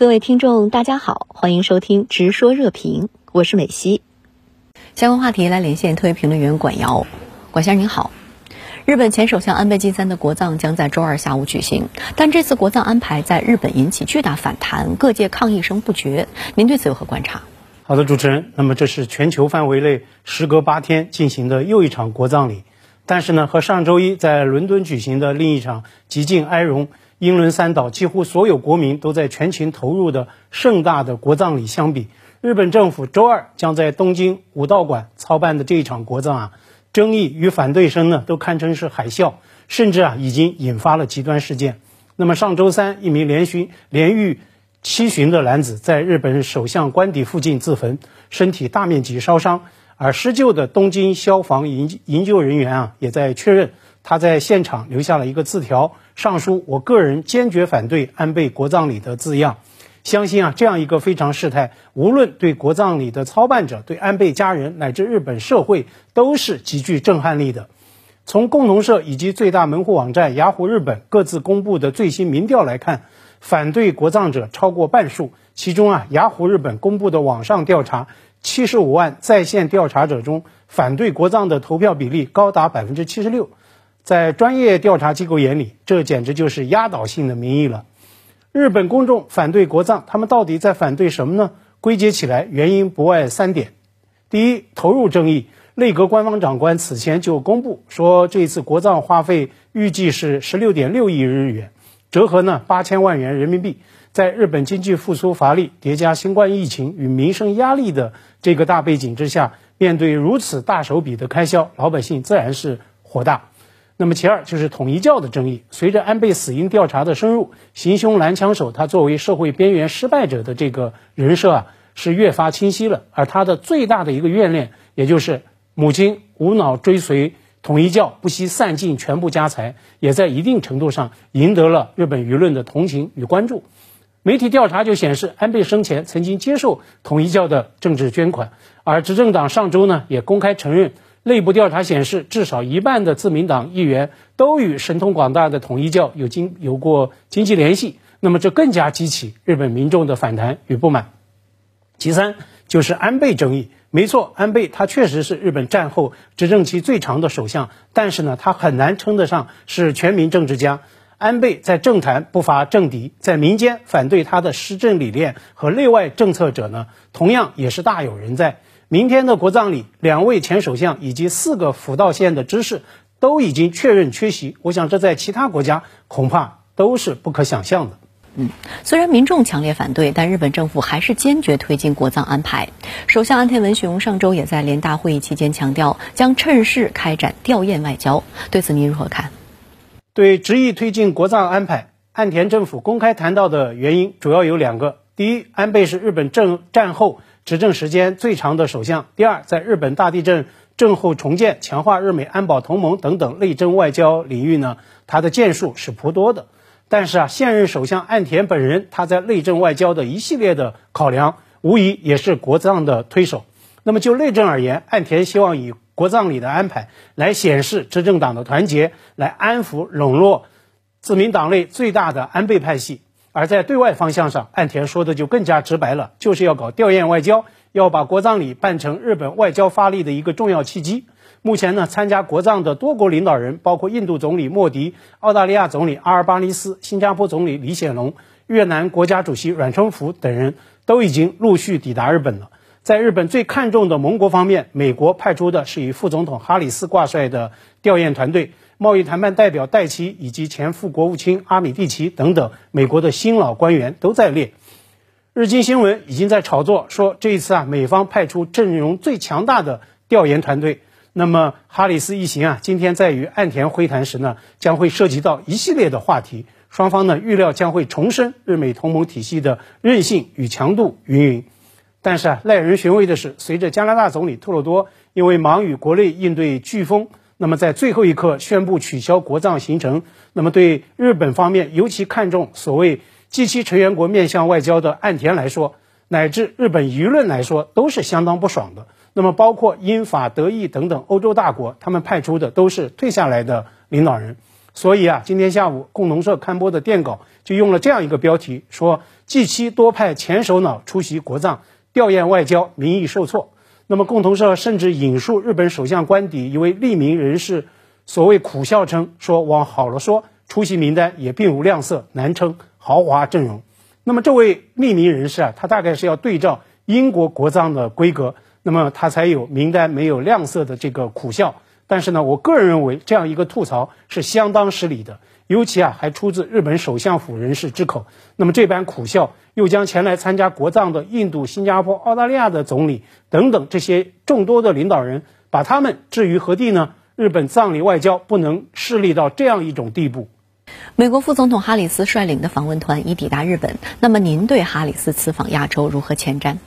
各位听众，大家好，欢迎收听《直说热评》，我是美西。相关话题来连线特约评论员管瑶，管先生您好。日本前首相安倍晋三的国葬将在周二下午举行，但这次国葬安排在日本引起巨大反弹，各界抗议声不绝。您对此有何观察？好的，主持人。那么这是全球范围内时隔八天进行的又一场国葬礼，但是呢，和上周一在伦敦举行的另一场极尽哀荣。英伦三岛几乎所有国民都在全情投入的盛大的国葬礼相比，日本政府周二将在东京武道馆操办的这一场国葬啊，争议与反对声呢都堪称是海啸，甚至啊已经引发了极端事件。那么上周三，一名连巡连遇七旬的男子在日本首相官邸附近自焚，身体大面积烧伤，而施救的东京消防营营救人员啊也在确认。他在现场留下了一个字条，上书“我个人坚决反对安倍国葬礼”的字样。相信啊，这样一个非常事态，无论对国葬礼的操办者、对安倍家人乃至日本社会，都是极具震撼力的。从共同社以及最大门户网站雅虎日本各自公布的最新民调来看，反对国葬者超过半数。其中啊，雅虎日本公布的网上调查，七十五万在线调查者中，反对国葬的投票比例高达百分之七十六。在专业调查机构眼里，这简直就是压倒性的民意了。日本公众反对国葬，他们到底在反对什么呢？归结起来，原因不外三点：第一，投入争议。内阁官方长官此前就公布说，这次国葬花费预计是十六点六亿日元，折合呢八千万元人民币。在日本经济复苏乏力、叠加新冠疫情与民生压力的这个大背景之下，面对如此大手笔的开销，老百姓自然是火大。那么其二就是统一教的争议。随着安倍死因调查的深入，行凶蓝枪手他作为社会边缘失败者的这个人设啊，是越发清晰了。而他的最大的一个怨念，也就是母亲无脑追随统一教，不惜散尽全部家财，也在一定程度上赢得了日本舆论的同情与关注。媒体调查就显示，安倍生前曾经接受统一教的政治捐款，而执政党上周呢也公开承认。内部调查显示，至少一半的自民党议员都与神通广大的统一教有经有过经济联系，那么这更加激起日本民众的反弹与不满。其三就是安倍争议，没错，安倍他确实是日本战后执政期最长的首相，但是呢，他很难称得上是全民政治家。安倍在政坛不乏政敌，在民间反对他的施政理念和内外政策者呢，同样也是大有人在。明天的国葬礼，两位前首相以及四个福岛县的知事都已经确认缺席。我想，这在其他国家恐怕都是不可想象的。嗯，虽然民众强烈反对，但日本政府还是坚决推进国葬安排。首相安田文雄上周也在联大会议期间强调，将趁势开展吊唁外交。对此您如何看？对执意推进国葬安排，岸田政府公开谈到的原因主要有两个：第一，安倍是日本政战后。执政时间最长的首相。第二，在日本大地震震后重建、强化日美安保同盟等等内政外交领域呢，他的建树是颇多的。但是啊，现任首相岸田本人他在内政外交的一系列的考量，无疑也是国葬的推手。那么就内政而言，岸田希望以国葬礼的安排来显示执政党的团结，来安抚笼络自民党内最大的安倍派系。而在对外方向上，岸田说的就更加直白了，就是要搞吊唁外交，要把国葬礼办成日本外交发力的一个重要契机。目前呢，参加国葬的多国领导人，包括印度总理莫迪、澳大利亚总理阿尔巴尼斯、新加坡总理李显龙、越南国家主席阮春福等人都已经陆续抵达日本了。在日本最看重的盟国方面，美国派出的是以副总统哈里斯挂帅的吊唁团队。贸易谈判代表戴奇以及前副国务卿阿米蒂奇等等美国的新老官员都在列。日经新闻已经在炒作说，这一次啊，美方派出阵容最强大的调研团队。那么哈里斯一行啊，今天在与岸田会谈时呢，将会涉及到一系列的话题。双方呢预料将会重申日美同盟体系的韧性与强度，云云。但是啊，耐人寻味的是，随着加拿大总理特鲁多因为忙于国内应对飓风。那么在最后一刻宣布取消国葬行程，那么对日本方面尤其看重所谓 G7 成员国面向外交的岸田来说，乃至日本舆论来说，都是相当不爽的。那么包括英法德意等等欧洲大国，他们派出的都是退下来的领导人。所以啊，今天下午共同社刊播的电稿就用了这样一个标题，说 G7 多派前首脑出席国葬，吊唁外交，民意受挫。那么共同社甚至引述日本首相官邸一位匿名人士所谓苦笑称说，往好了说，出席名单也并无亮色，难称豪华阵容。那么这位匿名人士啊，他大概是要对照英国国葬的规格，那么他才有名单没有亮色的这个苦笑。但是呢，我个人认为这样一个吐槽是相当失礼的，尤其啊还出自日本首相府人士之口。那么这般苦笑，又将前来参加国葬的印度、新加坡、澳大利亚的总理等等这些众多的领导人，把他们置于何地呢？日本葬礼外交不能势利到这样一种地步。美国副总统哈里斯率领的访问团已抵达日本，那么您对哈里斯此访亚洲如何前瞻？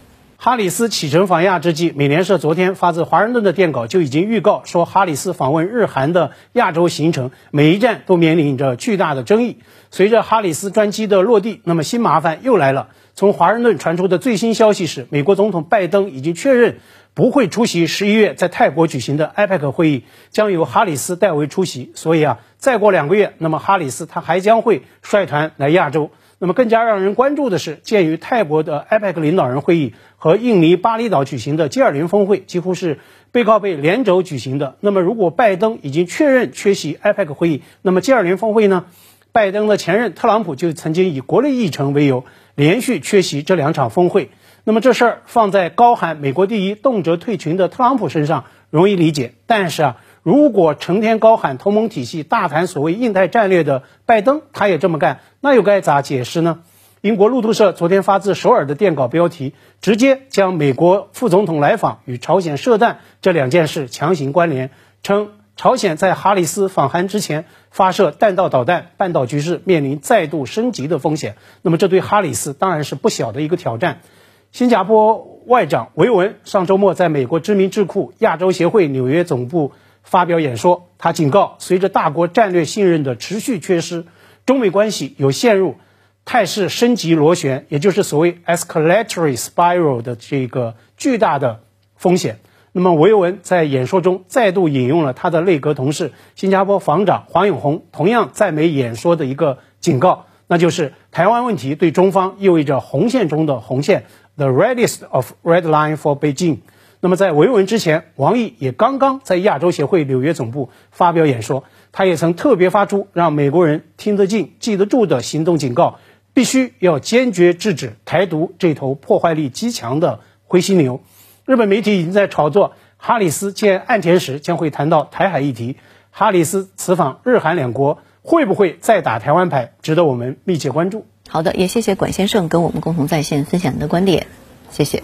哈里斯启程访亚之际，美联社昨天发自华盛顿的电稿就已经预告说，哈里斯访问日韩的亚洲行程每一站都面临着巨大的争议。随着哈里斯专机的落地，那么新麻烦又来了。从华盛顿传出的最新消息是，美国总统拜登已经确认不会出席十一月在泰国举行的 APEC 会议，将由哈里斯代为出席。所以啊，再过两个月，那么哈里斯他还将会率团来亚洲。那么更加让人关注的是，鉴于泰国的 IPEC 领导人会议和印尼巴厘岛举行的 G20 峰会几乎是背靠背连轴举行的，那么如果拜登已经确认缺席 IPEC 会议，那么 G20 峰会呢？拜登的前任特朗普就曾经以国内议程为由连续缺席这两场峰会。那么这事儿放在高喊美国第一、动辄退群的特朗普身上容易理解，但是啊。如果成天高喊同盟体系、大谈所谓印太战略的拜登，他也这么干，那又该咋解释呢？英国路透社昨天发自首尔的电稿标题，直接将美国副总统来访与朝鲜射弹这两件事强行关联，称朝鲜在哈里斯访韩之前发射弹道导弹，半岛局势面临再度升级的风险。那么这对哈里斯当然是不小的一个挑战。新加坡外长维文上周末在美国知名智库亚洲协会纽约总部。发表演说，他警告，随着大国战略信任的持续缺失，中美关系有陷入态势升级螺旋，也就是所谓 escalatory spiral 的这个巨大的风险。那么，维文在演说中再度引用了他的内阁同事新加坡防长黄永红同样在美演说的一个警告，那就是台湾问题对中方意味着红线中的红线，the reddest of red line for Beijing。那么在维稳之前，王毅也刚刚在亚洲协会纽约总部发表演说，他也曾特别发出让美国人听得进、记得住的行动警告，必须要坚决制止台独这头破坏力极强的灰犀牛。日本媒体已经在炒作哈里斯见岸田时将会谈到台海议题，哈里斯此访日韩两国会不会再打台湾牌，值得我们密切关注。好的，也谢谢管先生跟我们共同在线分享您的观点，谢谢。